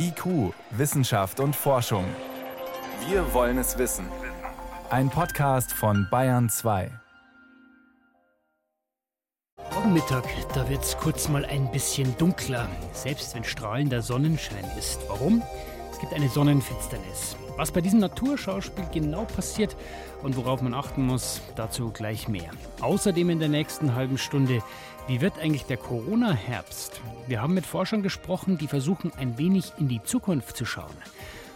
IQ, Wissenschaft und Forschung. Wir wollen es wissen. Ein Podcast von Bayern 2. Morgen Mittag, da wird es kurz mal ein bisschen dunkler, selbst wenn strahlender Sonnenschein ist. Warum? Es gibt eine Sonnenfinsternis. Was bei diesem Naturschauspiel genau passiert und worauf man achten muss, dazu gleich mehr. Außerdem in der nächsten halben Stunde, wie wird eigentlich der Corona-Herbst? Wir haben mit Forschern gesprochen, die versuchen, ein wenig in die Zukunft zu schauen.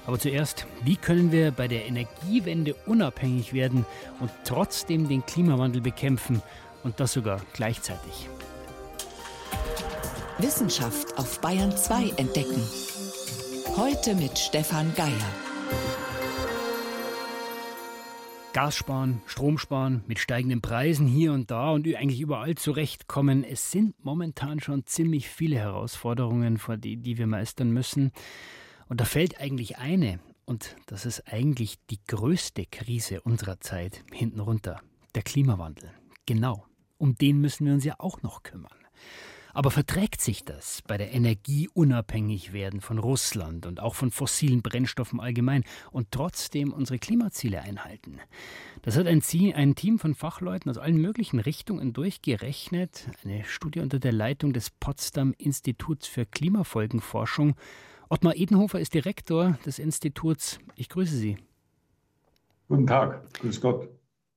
Aber zuerst, wie können wir bei der Energiewende unabhängig werden und trotzdem den Klimawandel bekämpfen und das sogar gleichzeitig? Wissenschaft auf Bayern 2 entdecken. Heute mit Stefan Geier. Gas sparen, Strom sparen, mit steigenden Preisen hier und da und eigentlich überall zurechtkommen. Es sind momentan schon ziemlich viele Herausforderungen, vor die, die wir meistern müssen. Und da fällt eigentlich eine, und das ist eigentlich die größte Krise unserer Zeit, hinten runter. Der Klimawandel. Genau. Um den müssen wir uns ja auch noch kümmern. Aber verträgt sich das bei der Energieunabhängig werden von Russland und auch von fossilen Brennstoffen allgemein und trotzdem unsere Klimaziele einhalten? Das hat ein, ein Team von Fachleuten aus allen möglichen Richtungen durchgerechnet. Eine Studie unter der Leitung des Potsdam Instituts für Klimafolgenforschung. Ottmar Edenhofer ist Direktor des Instituts. Ich grüße Sie. Guten Tag, grüß Gott.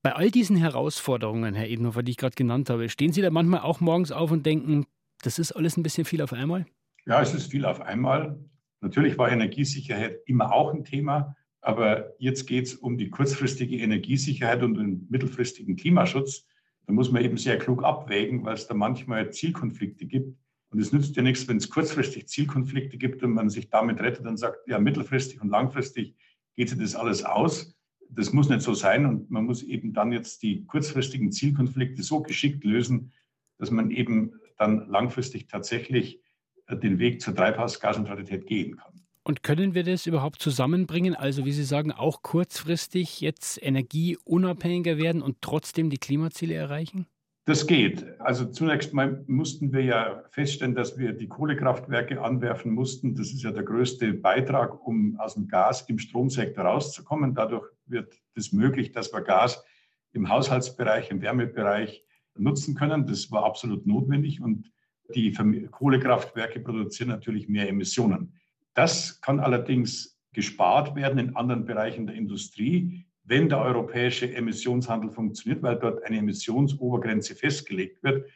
Bei all diesen Herausforderungen, Herr Edenhofer, die ich gerade genannt habe, stehen Sie da manchmal auch morgens auf und denken, das ist alles ein bisschen viel auf einmal? Ja, es ist viel auf einmal. Natürlich war Energiesicherheit immer auch ein Thema, aber jetzt geht es um die kurzfristige Energiesicherheit und den mittelfristigen Klimaschutz. Da muss man eben sehr klug abwägen, weil es da manchmal Zielkonflikte gibt. Und es nützt ja nichts, wenn es kurzfristig Zielkonflikte gibt und man sich damit rettet und sagt, ja, mittelfristig und langfristig geht sich das alles aus. Das muss nicht so sein und man muss eben dann jetzt die kurzfristigen Zielkonflikte so geschickt lösen, dass man eben dann langfristig tatsächlich äh, den Weg zur Treibhausgasneutralität gehen kann. Und können wir das überhaupt zusammenbringen? Also, wie Sie sagen, auch kurzfristig jetzt energieunabhängiger werden und trotzdem die Klimaziele erreichen? Das geht. Also zunächst mal mussten wir ja feststellen, dass wir die Kohlekraftwerke anwerfen mussten. Das ist ja der größte Beitrag, um aus dem Gas im Stromsektor rauszukommen. Dadurch wird es möglich, dass wir Gas im Haushaltsbereich, im Wärmebereich nutzen können. Das war absolut notwendig und die Kohlekraftwerke produzieren natürlich mehr Emissionen. Das kann allerdings gespart werden in anderen Bereichen der Industrie, wenn der europäische Emissionshandel funktioniert, weil dort eine Emissionsobergrenze festgelegt wird.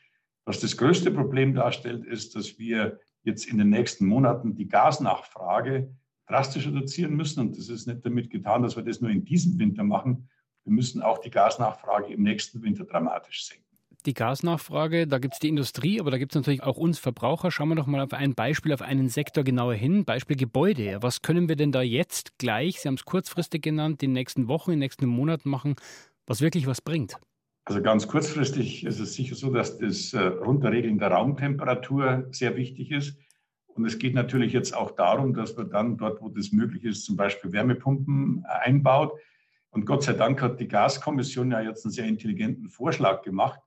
Was das größte Problem darstellt, ist, dass wir jetzt in den nächsten Monaten die Gasnachfrage drastisch reduzieren müssen. Und das ist nicht damit getan, dass wir das nur in diesem Winter machen. Wir müssen auch die Gasnachfrage im nächsten Winter dramatisch senken die Gasnachfrage, da gibt es die Industrie, aber da gibt es natürlich auch uns Verbraucher. Schauen wir doch mal auf ein Beispiel, auf einen Sektor genauer hin. Beispiel Gebäude. Was können wir denn da jetzt gleich, Sie haben es kurzfristig genannt, in den nächsten Wochen, in den nächsten Monaten machen, was wirklich was bringt? Also ganz kurzfristig ist es sicher so, dass das äh, Runterregeln der Raumtemperatur sehr wichtig ist. Und es geht natürlich jetzt auch darum, dass man dann dort, wo das möglich ist, zum Beispiel Wärmepumpen äh, einbaut. Und Gott sei Dank hat die Gaskommission ja jetzt einen sehr intelligenten Vorschlag gemacht,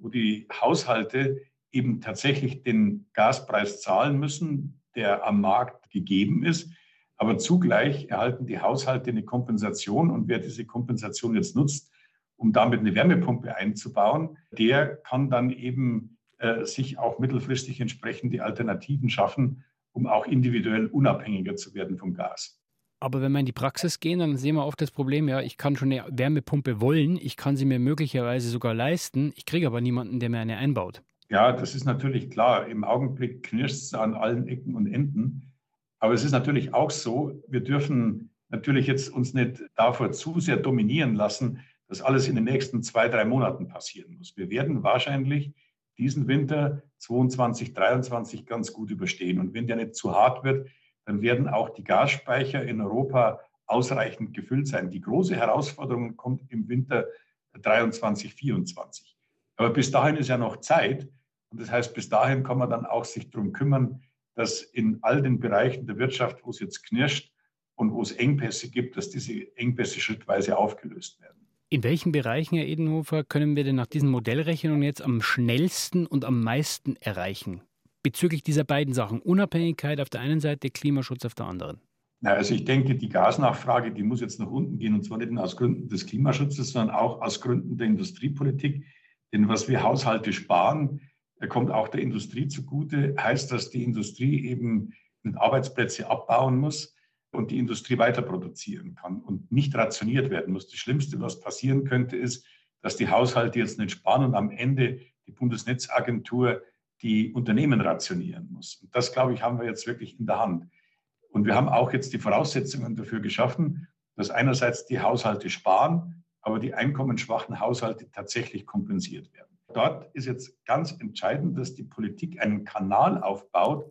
wo die Haushalte eben tatsächlich den Gaspreis zahlen müssen, der am Markt gegeben ist. Aber zugleich erhalten die Haushalte eine Kompensation und wer diese Kompensation jetzt nutzt, um damit eine Wärmepumpe einzubauen, der kann dann eben äh, sich auch mittelfristig entsprechende Alternativen schaffen, um auch individuell unabhängiger zu werden vom Gas. Aber wenn wir in die Praxis gehen, dann sehen wir oft das Problem, ja, ich kann schon eine Wärmepumpe wollen, ich kann sie mir möglicherweise sogar leisten, ich kriege aber niemanden, der mir eine einbaut. Ja, das ist natürlich klar. Im Augenblick knirscht es an allen Ecken und Enden. Aber es ist natürlich auch so, wir dürfen natürlich jetzt uns nicht davor zu sehr dominieren lassen, dass alles in den nächsten zwei, drei Monaten passieren muss. Wir werden wahrscheinlich diesen Winter 22, 23 ganz gut überstehen. Und wenn der nicht zu hart wird, dann werden auch die Gasspeicher in Europa ausreichend gefüllt sein. Die große Herausforderung kommt im Winter 23, 24. Aber bis dahin ist ja noch Zeit. Und das heißt, bis dahin kann man dann auch sich darum kümmern, dass in all den Bereichen der Wirtschaft, wo es jetzt knirscht und wo es Engpässe gibt, dass diese Engpässe schrittweise aufgelöst werden. In welchen Bereichen, Herr Edenhofer, können wir denn nach diesen Modellrechnungen jetzt am schnellsten und am meisten erreichen? Bezüglich dieser beiden Sachen? Unabhängigkeit auf der einen Seite, Klimaschutz auf der anderen. Also ich denke, die Gasnachfrage, die muss jetzt nach unten gehen und zwar nicht nur aus Gründen des Klimaschutzes, sondern auch aus Gründen der Industriepolitik. Denn was wir Haushalte sparen, kommt auch der Industrie zugute, heißt, dass die Industrie eben Arbeitsplätze abbauen muss und die Industrie weiter produzieren kann und nicht rationiert werden muss. Das Schlimmste, was passieren könnte, ist, dass die Haushalte jetzt nicht sparen und am Ende die Bundesnetzagentur die Unternehmen rationieren muss. Und das, glaube ich, haben wir jetzt wirklich in der Hand. Und wir haben auch jetzt die Voraussetzungen dafür geschaffen, dass einerseits die Haushalte sparen, aber die einkommensschwachen Haushalte tatsächlich kompensiert werden. Dort ist jetzt ganz entscheidend, dass die Politik einen Kanal aufbaut,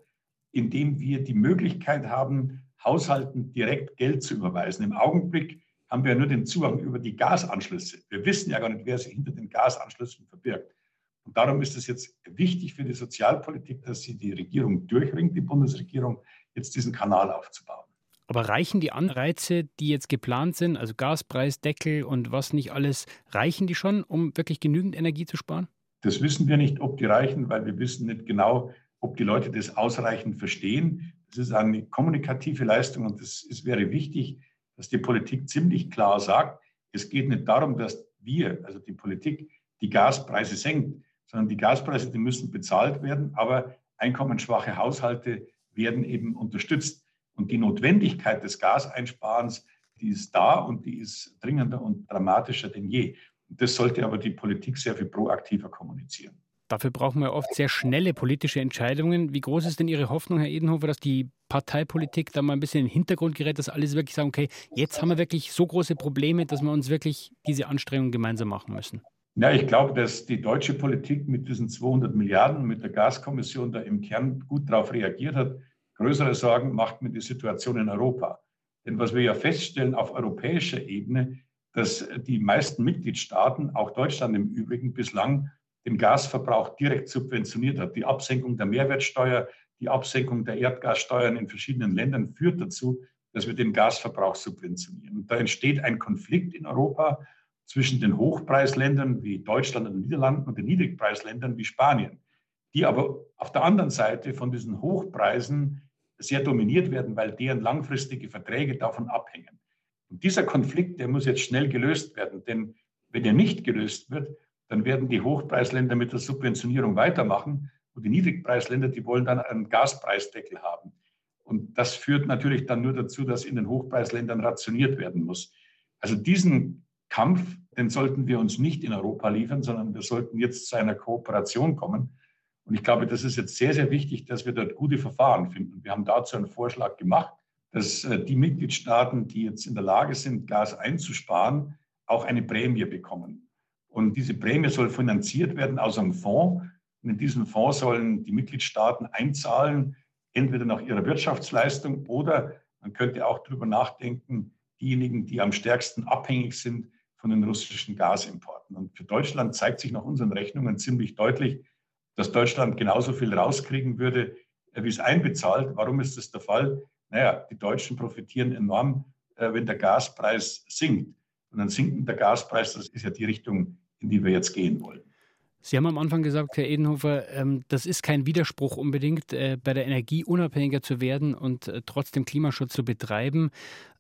in dem wir die Möglichkeit haben, Haushalten direkt Geld zu überweisen. Im Augenblick haben wir nur den Zugang über die Gasanschlüsse. Wir wissen ja gar nicht, wer sich hinter den Gasanschlüssen verbirgt. Und darum ist es jetzt wichtig für die Sozialpolitik, dass sie die Regierung durchringt, die Bundesregierung, jetzt diesen Kanal aufzubauen. Aber reichen die Anreize, die jetzt geplant sind, also Gaspreisdeckel und was nicht alles, reichen die schon, um wirklich genügend Energie zu sparen? Das wissen wir nicht, ob die reichen, weil wir wissen nicht genau, ob die Leute das ausreichend verstehen. Das ist eine kommunikative Leistung und es wäre wichtig, dass die Politik ziemlich klar sagt, es geht nicht darum, dass wir, also die Politik, die Gaspreise senkt, sondern die Gaspreise, die müssen bezahlt werden, aber einkommensschwache Haushalte werden eben unterstützt. Und die Notwendigkeit des Gaseinsparens, die ist da und die ist dringender und dramatischer denn je. Das sollte aber die Politik sehr viel proaktiver kommunizieren. Dafür brauchen wir oft sehr schnelle politische Entscheidungen. Wie groß ist denn Ihre Hoffnung, Herr Edenhofer, dass die Parteipolitik da mal ein bisschen in den Hintergrund gerät, dass alle wirklich sagen, okay, jetzt haben wir wirklich so große Probleme, dass wir uns wirklich diese Anstrengungen gemeinsam machen müssen? Ja, ich glaube, dass die deutsche Politik mit diesen 200 Milliarden, mit der Gaskommission da im Kern gut darauf reagiert hat. Größere Sorgen macht mir die Situation in Europa. Denn was wir ja feststellen auf europäischer Ebene, dass die meisten Mitgliedstaaten, auch Deutschland im Übrigen, bislang den Gasverbrauch direkt subventioniert hat. Die Absenkung der Mehrwertsteuer, die Absenkung der Erdgassteuern in verschiedenen Ländern führt dazu, dass wir den Gasverbrauch subventionieren. Und da entsteht ein Konflikt in Europa zwischen den Hochpreisländern wie Deutschland und den Niederlanden und den Niedrigpreisländern wie Spanien, die aber auf der anderen Seite von diesen Hochpreisen sehr dominiert werden, weil deren langfristige Verträge davon abhängen. Und dieser Konflikt, der muss jetzt schnell gelöst werden, denn wenn er nicht gelöst wird, dann werden die Hochpreisländer mit der Subventionierung weitermachen und die Niedrigpreisländer, die wollen dann einen Gaspreisdeckel haben. Und das führt natürlich dann nur dazu, dass in den Hochpreisländern rationiert werden muss. Also diesen Kampf, den sollten wir uns nicht in Europa liefern, sondern wir sollten jetzt zu einer Kooperation kommen. Und ich glaube, das ist jetzt sehr, sehr wichtig, dass wir dort gute Verfahren finden. Wir haben dazu einen Vorschlag gemacht, dass äh, die Mitgliedstaaten, die jetzt in der Lage sind, Gas einzusparen, auch eine Prämie bekommen. Und diese Prämie soll finanziert werden aus einem Fonds. Und in diesen Fonds sollen die Mitgliedstaaten einzahlen, entweder nach ihrer Wirtschaftsleistung oder man könnte auch darüber nachdenken, diejenigen, die am stärksten abhängig sind von den russischen Gasimporten. Und für Deutschland zeigt sich nach unseren Rechnungen ziemlich deutlich, dass Deutschland genauso viel rauskriegen würde, äh, wie es einbezahlt. Warum ist das der Fall? Naja, die Deutschen profitieren enorm, äh, wenn der Gaspreis sinkt. Und ein sinkender Gaspreis, das ist ja die Richtung, in die wir jetzt gehen wollen. Sie haben am Anfang gesagt, Herr Edenhofer, ähm, das ist kein Widerspruch unbedingt, äh, bei der Energie unabhängiger zu werden und trotzdem Klimaschutz zu betreiben.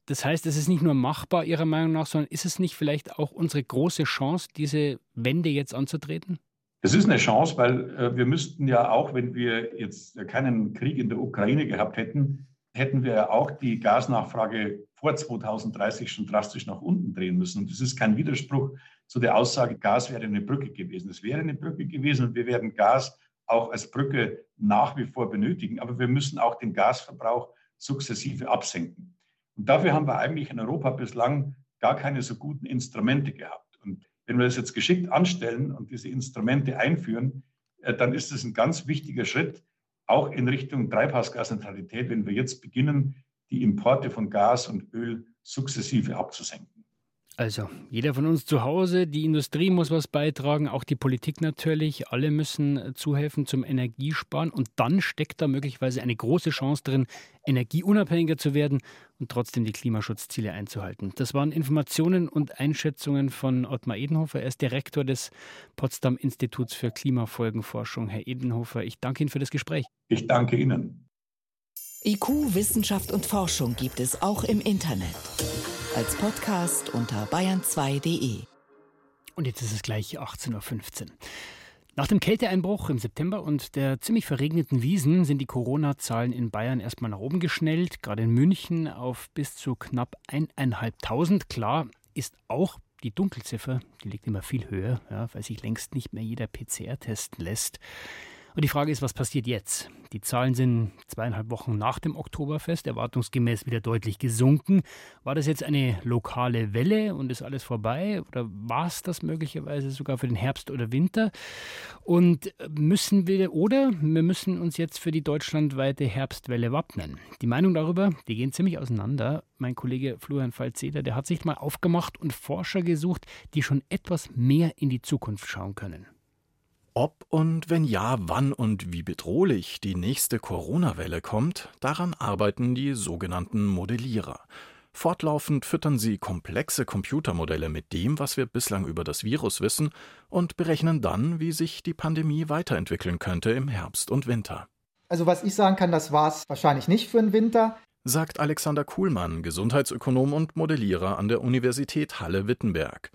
Das heißt, es ist nicht nur machbar Ihrer Meinung nach, sondern ist es nicht vielleicht auch unsere große Chance, diese Wende jetzt anzutreten? Es ist eine Chance, weil äh, wir müssten ja auch, wenn wir jetzt keinen Krieg in der Ukraine gehabt hätten, hätten wir ja auch die Gasnachfrage vor 2030 schon drastisch nach unten drehen müssen. Und das ist kein Widerspruch zu der Aussage, Gas wäre eine Brücke gewesen. Es wäre eine Brücke gewesen und wir werden Gas auch als Brücke nach wie vor benötigen. Aber wir müssen auch den Gasverbrauch sukzessive absenken. Und dafür haben wir eigentlich in Europa bislang gar keine so guten Instrumente gehabt. Und wenn wir das jetzt geschickt anstellen und diese Instrumente einführen, äh, dann ist es ein ganz wichtiger Schritt, auch in Richtung Treibhausgasneutralität, wenn wir jetzt beginnen, die Importe von Gas und Öl sukzessive abzusenken. Also, jeder von uns zu Hause, die Industrie muss was beitragen, auch die Politik natürlich. Alle müssen zuhelfen zum Energiesparen. Und dann steckt da möglicherweise eine große Chance drin, energieunabhängiger zu werden und trotzdem die Klimaschutzziele einzuhalten. Das waren Informationen und Einschätzungen von Ottmar Edenhofer. Er ist Direktor des Potsdam Instituts für Klimafolgenforschung. Herr Edenhofer, ich danke Ihnen für das Gespräch. Ich danke Ihnen. IQ, Wissenschaft und Forschung gibt es auch im Internet als Podcast unter bayern2.de. Und jetzt ist es gleich 18.15 Uhr. Nach dem Kälteeinbruch im September und der ziemlich verregneten Wiesen sind die Corona-Zahlen in Bayern erstmal nach oben geschnellt, gerade in München auf bis zu knapp 1.500. Klar ist auch die Dunkelziffer, die liegt immer viel höher, ja, weil sich längst nicht mehr jeder PCR testen lässt. Und die Frage ist, was passiert jetzt? Die Zahlen sind zweieinhalb Wochen nach dem Oktoberfest erwartungsgemäß wieder deutlich gesunken. War das jetzt eine lokale Welle und ist alles vorbei? Oder war es das möglicherweise sogar für den Herbst oder Winter? Und müssen wir, oder wir müssen uns jetzt für die deutschlandweite Herbstwelle wappnen? Die Meinung darüber, die gehen ziemlich auseinander. Mein Kollege Florian Falzeder, der hat sich mal aufgemacht und Forscher gesucht, die schon etwas mehr in die Zukunft schauen können. Ob und wenn ja, wann und wie bedrohlich die nächste Corona-Welle kommt, daran arbeiten die sogenannten Modellierer. Fortlaufend füttern sie komplexe Computermodelle mit dem, was wir bislang über das Virus wissen, und berechnen dann, wie sich die Pandemie weiterentwickeln könnte im Herbst und Winter. Also was ich sagen kann, das war es wahrscheinlich nicht für den Winter, sagt Alexander Kuhlmann, Gesundheitsökonom und Modellierer an der Universität Halle-Wittenberg.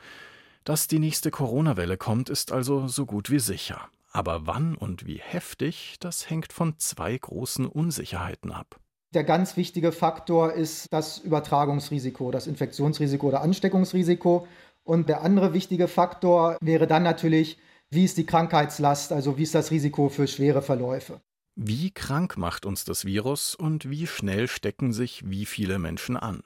Dass die nächste Corona-Welle kommt, ist also so gut wie sicher. Aber wann und wie heftig, das hängt von zwei großen Unsicherheiten ab. Der ganz wichtige Faktor ist das Übertragungsrisiko, das Infektionsrisiko oder Ansteckungsrisiko. Und der andere wichtige Faktor wäre dann natürlich, wie ist die Krankheitslast, also wie ist das Risiko für schwere Verläufe. Wie krank macht uns das Virus und wie schnell stecken sich wie viele Menschen an?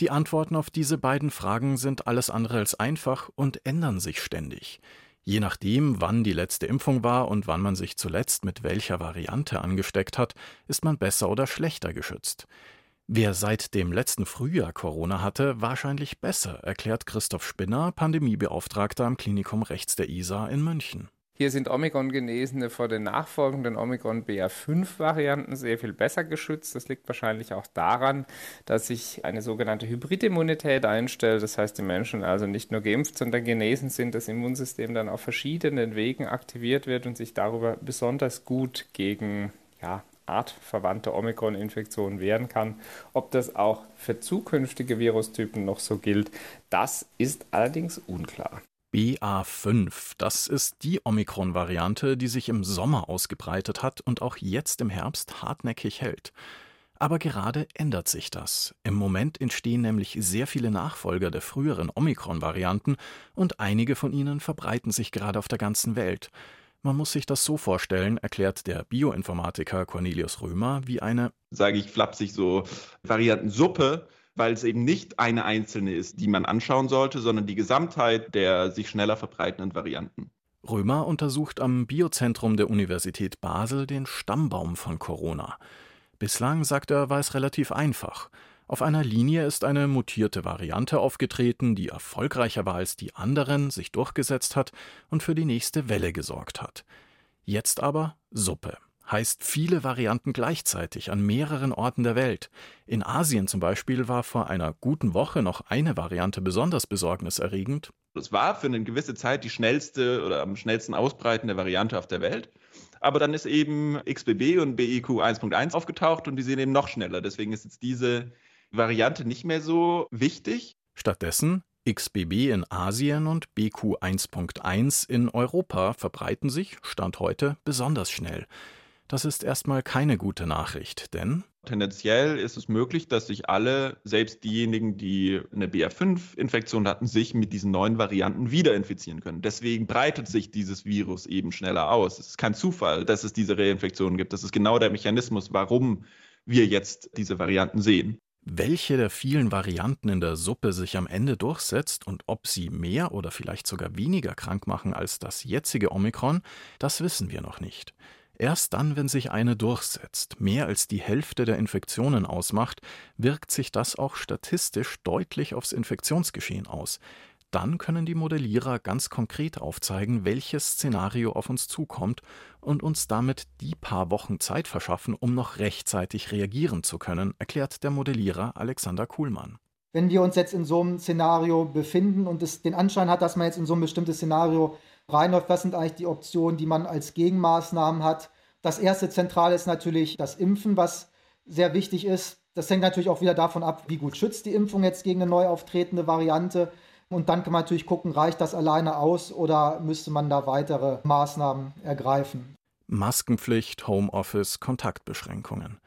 Die Antworten auf diese beiden Fragen sind alles andere als einfach und ändern sich ständig. Je nachdem, wann die letzte Impfung war und wann man sich zuletzt mit welcher Variante angesteckt hat, ist man besser oder schlechter geschützt. Wer seit dem letzten Frühjahr Corona hatte, wahrscheinlich besser, erklärt Christoph Spinner, Pandemiebeauftragter am Klinikum rechts der ISA in München. Hier sind Omikron-Genesene vor den nachfolgenden Omikron-BA5-Varianten sehr viel besser geschützt. Das liegt wahrscheinlich auch daran, dass sich eine sogenannte Hybridimmunität einstellt. Das heißt, die Menschen also nicht nur geimpft, sondern genesen sind, das Immunsystem dann auf verschiedenen Wegen aktiviert wird und sich darüber besonders gut gegen ja, artverwandte Omikron-Infektionen wehren kann. Ob das auch für zukünftige Virustypen noch so gilt, das ist allerdings unklar. BA5, das ist die Omikron-Variante, die sich im Sommer ausgebreitet hat und auch jetzt im Herbst hartnäckig hält. Aber gerade ändert sich das. Im Moment entstehen nämlich sehr viele Nachfolger der früheren Omikron-Varianten und einige von ihnen verbreiten sich gerade auf der ganzen Welt. Man muss sich das so vorstellen, erklärt der Bioinformatiker Cornelius Römer, wie eine, sage ich flapsig so, Variantensuppe weil es eben nicht eine einzelne ist, die man anschauen sollte, sondern die Gesamtheit der sich schneller verbreitenden Varianten. Römer untersucht am Biozentrum der Universität Basel den Stammbaum von Corona. Bislang, sagt er, war es relativ einfach. Auf einer Linie ist eine mutierte Variante aufgetreten, die erfolgreicher war als die anderen, sich durchgesetzt hat und für die nächste Welle gesorgt hat. Jetzt aber Suppe heißt viele Varianten gleichzeitig an mehreren Orten der Welt. In Asien zum Beispiel war vor einer guten Woche noch eine Variante besonders besorgniserregend. Es war für eine gewisse Zeit die schnellste oder am schnellsten ausbreitende Variante auf der Welt. Aber dann ist eben XBB und BIQ 1.1 aufgetaucht und die sind eben noch schneller. Deswegen ist jetzt diese Variante nicht mehr so wichtig. Stattdessen XBB in Asien und BQ 1.1 in Europa verbreiten sich, Stand heute, besonders schnell. Das ist erstmal keine gute Nachricht, denn Tendenziell ist es möglich, dass sich alle, selbst diejenigen, die eine BR5-Infektion hatten, sich mit diesen neuen Varianten wieder infizieren können. Deswegen breitet sich dieses Virus eben schneller aus. Es ist kein Zufall, dass es diese Reinfektionen gibt. Das ist genau der Mechanismus, warum wir jetzt diese Varianten sehen. Welche der vielen Varianten in der Suppe sich am Ende durchsetzt und ob sie mehr oder vielleicht sogar weniger krank machen als das jetzige Omikron, das wissen wir noch nicht. Erst dann, wenn sich eine durchsetzt, mehr als die Hälfte der Infektionen ausmacht, wirkt sich das auch statistisch deutlich aufs Infektionsgeschehen aus. Dann können die Modellierer ganz konkret aufzeigen, welches Szenario auf uns zukommt und uns damit die paar Wochen Zeit verschaffen, um noch rechtzeitig reagieren zu können, erklärt der Modellierer Alexander Kuhlmann. Wenn wir uns jetzt in so einem Szenario befinden und es den Anschein hat, dass man jetzt in so ein bestimmtes Szenario reinläuft, was sind eigentlich die Optionen, die man als Gegenmaßnahmen hat? Das erste Zentrale ist natürlich das Impfen, was sehr wichtig ist. Das hängt natürlich auch wieder davon ab, wie gut schützt die Impfung jetzt gegen eine neu auftretende Variante. Und dann kann man natürlich gucken, reicht das alleine aus oder müsste man da weitere Maßnahmen ergreifen. Maskenpflicht, Homeoffice, Kontaktbeschränkungen.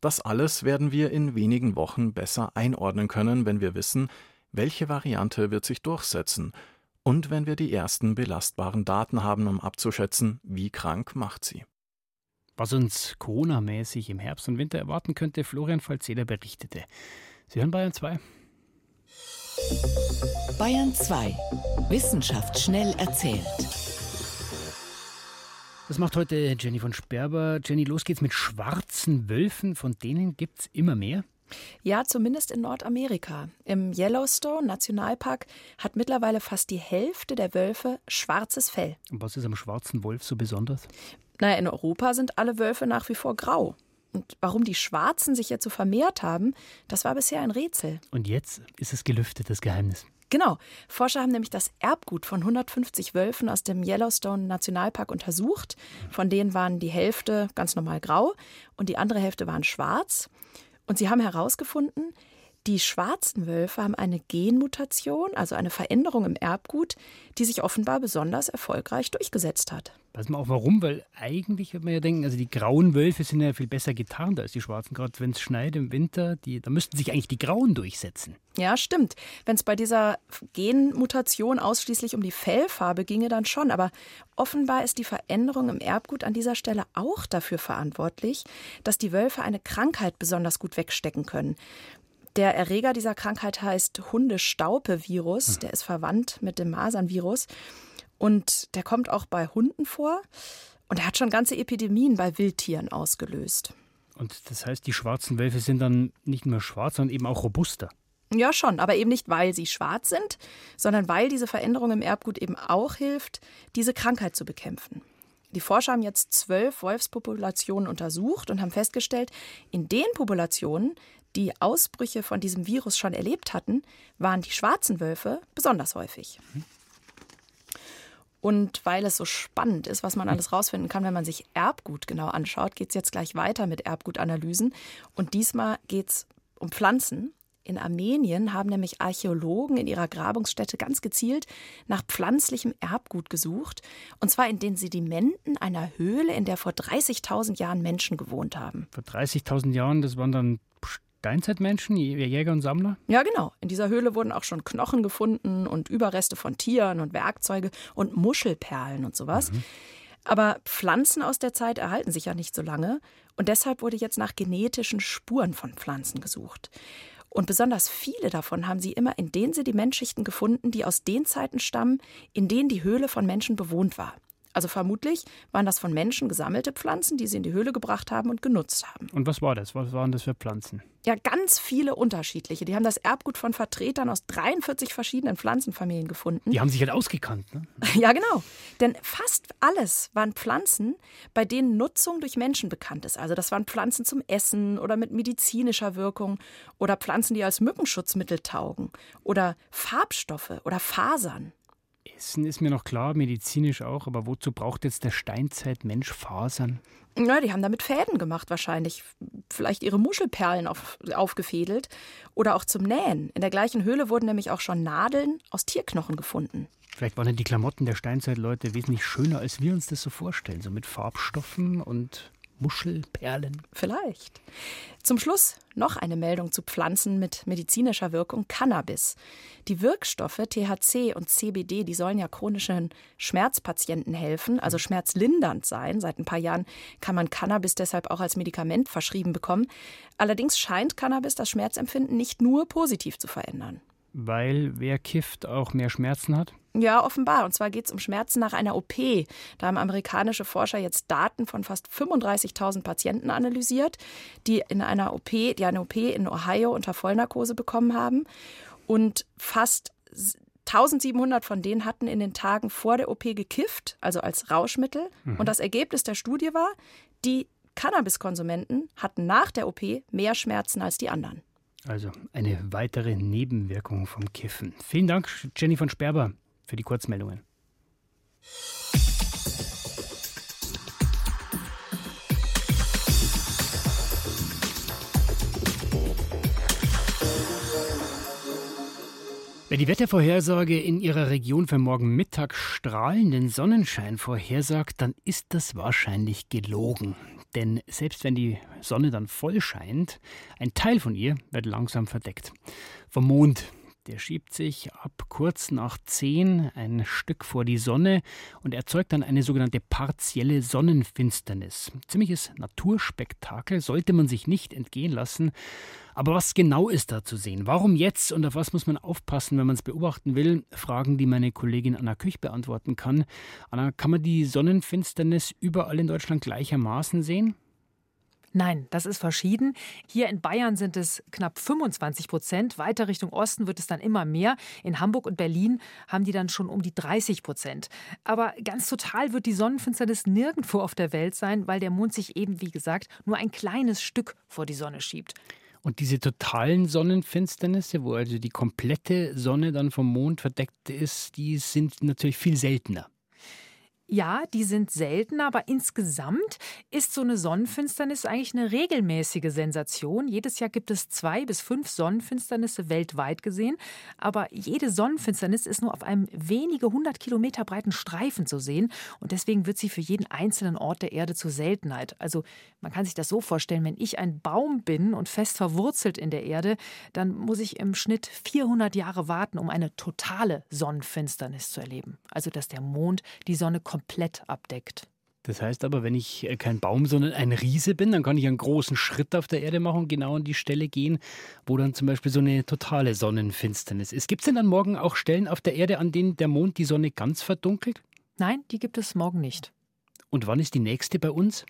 Das alles werden wir in wenigen Wochen besser einordnen können, wenn wir wissen, welche Variante wird sich durchsetzen und wenn wir die ersten belastbaren Daten haben, um abzuschätzen, wie krank macht sie. Was uns Corona-mäßig im Herbst und Winter erwarten könnte, Florian Falzeder berichtete. Sie hören Bayern 2. Bayern 2. Wissenschaft schnell erzählt. Das macht heute Jenny von Sperber. Jenny, los geht's mit schwarzen Wölfen. Von denen gibt es immer mehr. Ja, zumindest in Nordamerika. Im Yellowstone Nationalpark hat mittlerweile fast die Hälfte der Wölfe schwarzes Fell. Und was ist am schwarzen Wolf so besonders? Naja, in Europa sind alle Wölfe nach wie vor grau. Und warum die Schwarzen sich jetzt so vermehrt haben, das war bisher ein Rätsel. Und jetzt ist es gelüftet, das Geheimnis. Genau. Forscher haben nämlich das Erbgut von 150 Wölfen aus dem Yellowstone Nationalpark untersucht. Von denen waren die Hälfte ganz normal grau und die andere Hälfte waren schwarz. Und sie haben herausgefunden, die schwarzen Wölfe haben eine Genmutation, also eine Veränderung im Erbgut, die sich offenbar besonders erfolgreich durchgesetzt hat. Weiß man auch warum, weil eigentlich würde man ja denken, also die grauen Wölfe sind ja viel besser getarnt als die schwarzen, gerade wenn es schneit im Winter, die, da müssten sich eigentlich die grauen durchsetzen. Ja, stimmt. Wenn es bei dieser Genmutation ausschließlich um die Fellfarbe ginge, dann schon. Aber offenbar ist die Veränderung im Erbgut an dieser Stelle auch dafür verantwortlich, dass die Wölfe eine Krankheit besonders gut wegstecken können. Der Erreger dieser Krankheit heißt Hundestaupe-Virus. Der ist verwandt mit dem Masernvirus. Und der kommt auch bei Hunden vor. Und er hat schon ganze Epidemien bei Wildtieren ausgelöst. Und das heißt, die schwarzen Wölfe sind dann nicht nur schwarz, sondern eben auch robuster. Ja, schon, aber eben nicht, weil sie schwarz sind, sondern weil diese Veränderung im Erbgut eben auch hilft, diese Krankheit zu bekämpfen. Die Forscher haben jetzt zwölf Wolfspopulationen untersucht und haben festgestellt, in den Populationen, die Ausbrüche von diesem Virus schon erlebt hatten, waren die schwarzen Wölfe besonders häufig. Und weil es so spannend ist, was man alles rausfinden kann, wenn man sich Erbgut genau anschaut, geht es jetzt gleich weiter mit Erbgutanalysen. Und diesmal geht es um Pflanzen. In Armenien haben nämlich Archäologen in ihrer Grabungsstätte ganz gezielt nach pflanzlichem Erbgut gesucht. Und zwar in den Sedimenten einer Höhle, in der vor 30.000 Jahren Menschen gewohnt haben. Vor 30.000 Jahren, das waren dann Steinzeitmenschen, Jäger und Sammler? Ja, genau. In dieser Höhle wurden auch schon Knochen gefunden und Überreste von Tieren und Werkzeuge und Muschelperlen und sowas. Mhm. Aber Pflanzen aus der Zeit erhalten sich ja nicht so lange und deshalb wurde jetzt nach genetischen Spuren von Pflanzen gesucht. Und besonders viele davon haben sie immer in den Sedimentschichten gefunden, die aus den Zeiten stammen, in denen die Höhle von Menschen bewohnt war. Also vermutlich waren das von Menschen gesammelte Pflanzen, die sie in die Höhle gebracht haben und genutzt haben. Und was war das? Was waren das für Pflanzen? Ja, ganz viele unterschiedliche. Die haben das Erbgut von Vertretern aus 43 verschiedenen Pflanzenfamilien gefunden. Die haben sich halt ausgekannt, ne? Ja, genau. Denn fast alles waren Pflanzen, bei denen Nutzung durch Menschen bekannt ist. Also das waren Pflanzen zum Essen oder mit medizinischer Wirkung oder Pflanzen, die als Mückenschutzmittel taugen oder Farbstoffe oder Fasern. Essen ist mir noch klar, medizinisch auch, aber wozu braucht jetzt der Steinzeitmensch Fasern? Na, die haben damit Fäden gemacht wahrscheinlich. Vielleicht ihre Muschelperlen auf, aufgefädelt oder auch zum Nähen. In der gleichen Höhle wurden nämlich auch schon Nadeln aus Tierknochen gefunden. Vielleicht waren die Klamotten der Steinzeitleute wesentlich schöner, als wir uns das so vorstellen. So mit Farbstoffen und Muschelperlen? Vielleicht. Zum Schluss noch eine Meldung zu Pflanzen mit medizinischer Wirkung Cannabis. Die Wirkstoffe THC und CBD, die sollen ja chronischen Schmerzpatienten helfen, also schmerzlindernd sein. Seit ein paar Jahren kann man Cannabis deshalb auch als Medikament verschrieben bekommen. Allerdings scheint Cannabis das Schmerzempfinden nicht nur positiv zu verändern. Weil wer kifft, auch mehr Schmerzen hat? Ja, offenbar. Und zwar geht es um Schmerzen nach einer OP. Da haben amerikanische Forscher jetzt Daten von fast 35.000 Patienten analysiert, die in einer OP, die eine OP in Ohio unter Vollnarkose bekommen haben. Und fast 1700 von denen hatten in den Tagen vor der OP gekifft, also als Rauschmittel. Mhm. Und das Ergebnis der Studie war, die Cannabiskonsumenten hatten nach der OP mehr Schmerzen als die anderen. Also eine weitere Nebenwirkung vom Kiffen. Vielen Dank, Jenny von Sperber, für die Kurzmeldungen. Wer die Wettervorhersage in Ihrer Region für morgen Mittag strahlenden Sonnenschein vorhersagt, dann ist das wahrscheinlich gelogen. Denn selbst wenn die Sonne dann voll scheint, ein Teil von ihr wird langsam verdeckt. Vom Mond. Der schiebt sich ab kurz nach zehn ein Stück vor die Sonne und erzeugt dann eine sogenannte partielle Sonnenfinsternis. Ziemliches Naturspektakel sollte man sich nicht entgehen lassen. Aber was genau ist da zu sehen? Warum jetzt und auf was muss man aufpassen, wenn man es beobachten will? Fragen, die meine Kollegin Anna Küch beantworten kann. Anna, kann man die Sonnenfinsternis überall in Deutschland gleichermaßen sehen? Nein, das ist verschieden. Hier in Bayern sind es knapp 25 Prozent. Weiter Richtung Osten wird es dann immer mehr. In Hamburg und Berlin haben die dann schon um die 30 Prozent. Aber ganz total wird die Sonnenfinsternis nirgendwo auf der Welt sein, weil der Mond sich eben, wie gesagt, nur ein kleines Stück vor die Sonne schiebt. Und diese totalen Sonnenfinsternisse, wo also die komplette Sonne dann vom Mond verdeckt ist, die sind natürlich viel seltener. Ja, die sind selten, aber insgesamt ist so eine Sonnenfinsternis eigentlich eine regelmäßige Sensation. Jedes Jahr gibt es zwei bis fünf Sonnenfinsternisse weltweit gesehen, aber jede Sonnenfinsternis ist nur auf einem wenige hundert Kilometer breiten Streifen zu sehen und deswegen wird sie für jeden einzelnen Ort der Erde zur Seltenheit. Also man kann sich das so vorstellen, wenn ich ein Baum bin und fest verwurzelt in der Erde, dann muss ich im Schnitt 400 Jahre warten, um eine totale Sonnenfinsternis zu erleben. Also dass der Mond die Sonne komplett abdeckt. Das heißt aber, wenn ich äh, kein Baum, sondern ein Riese bin, dann kann ich einen großen Schritt auf der Erde machen und genau an die Stelle gehen, wo dann zum Beispiel so eine totale Sonnenfinsternis ist. Gibt es denn dann morgen auch Stellen auf der Erde, an denen der Mond die Sonne ganz verdunkelt? Nein, die gibt es morgen nicht. Und wann ist die nächste bei uns?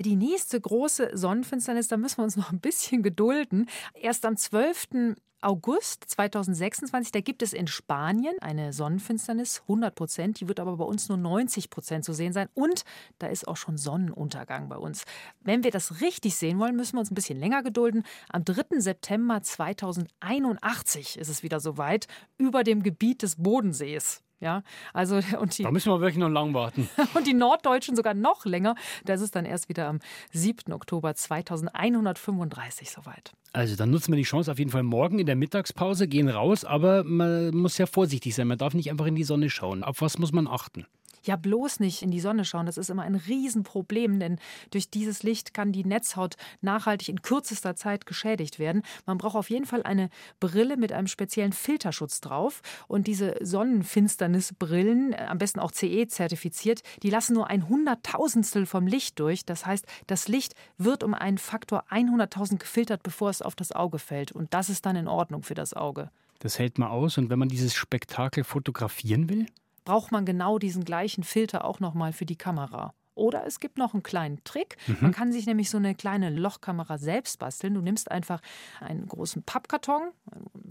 Die nächste große Sonnenfinsternis, da müssen wir uns noch ein bisschen gedulden. Erst am 12. August 2026, da gibt es in Spanien eine Sonnenfinsternis, 100 Prozent. Die wird aber bei uns nur 90 Prozent zu sehen sein. Und da ist auch schon Sonnenuntergang bei uns. Wenn wir das richtig sehen wollen, müssen wir uns ein bisschen länger gedulden. Am 3. September 2081 ist es wieder soweit, über dem Gebiet des Bodensees. Ja, also und die, da müssen wir wirklich noch lang warten. und die Norddeutschen sogar noch länger. Das ist dann erst wieder am 7. Oktober 2135 soweit. Also dann nutzen wir die Chance auf jeden Fall morgen in der Mittagspause, gehen raus, aber man muss ja vorsichtig sein. Man darf nicht einfach in die Sonne schauen. Auf was muss man achten? Ja, bloß nicht in die Sonne schauen. Das ist immer ein Riesenproblem, denn durch dieses Licht kann die Netzhaut nachhaltig in kürzester Zeit geschädigt werden. Man braucht auf jeden Fall eine Brille mit einem speziellen Filterschutz drauf. Und diese Sonnenfinsternisbrillen, äh, am besten auch CE zertifiziert, die lassen nur ein Hunderttausendstel vom Licht durch. Das heißt, das Licht wird um einen Faktor 100.000 gefiltert, bevor es auf das Auge fällt. Und das ist dann in Ordnung für das Auge. Das hält man aus. Und wenn man dieses Spektakel fotografieren will? Braucht man genau diesen gleichen Filter auch nochmal für die Kamera. Oder es gibt noch einen kleinen Trick. Mhm. Man kann sich nämlich so eine kleine Lochkamera selbst basteln. Du nimmst einfach einen großen Pappkarton,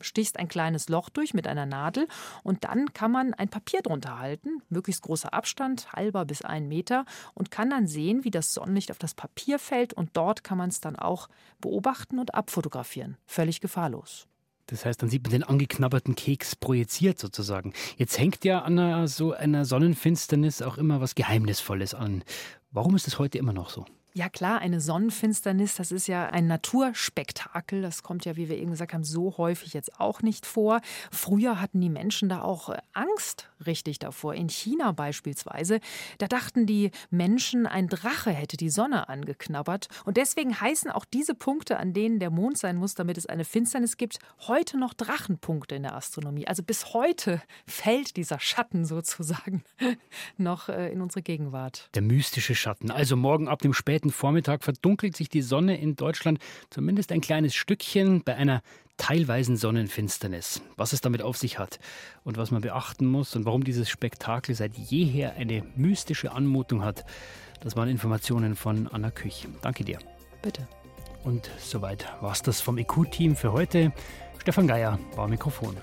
stichst ein kleines Loch durch mit einer Nadel und dann kann man ein Papier drunter halten, möglichst großer Abstand, halber bis ein Meter und kann dann sehen, wie das Sonnenlicht auf das Papier fällt und dort kann man es dann auch beobachten und abfotografieren. Völlig gefahrlos. Das heißt, dann sieht man den angeknabberten Keks projiziert sozusagen. Jetzt hängt ja an einer, so einer Sonnenfinsternis auch immer was Geheimnisvolles an. Warum ist es heute immer noch so? Ja klar, eine Sonnenfinsternis, das ist ja ein Naturspektakel. Das kommt ja, wie wir eben gesagt haben, so häufig jetzt auch nicht vor. Früher hatten die Menschen da auch äh, Angst richtig davor. In China beispielsweise, da dachten die Menschen, ein Drache hätte die Sonne angeknabbert. Und deswegen heißen auch diese Punkte, an denen der Mond sein muss, damit es eine Finsternis gibt, heute noch Drachenpunkte in der Astronomie. Also bis heute fällt dieser Schatten sozusagen noch äh, in unsere Gegenwart. Der mystische Schatten. Also morgen ab dem späten späten Vormittag verdunkelt sich die Sonne in Deutschland zumindest ein kleines Stückchen bei einer teilweisen Sonnenfinsternis. Was es damit auf sich hat und was man beachten muss und warum dieses Spektakel seit jeher eine mystische Anmutung hat, das waren Informationen von Anna Küch. Danke dir. Bitte. Und soweit war es das vom EQ-Team für heute. Stefan Geier war Mikrofon.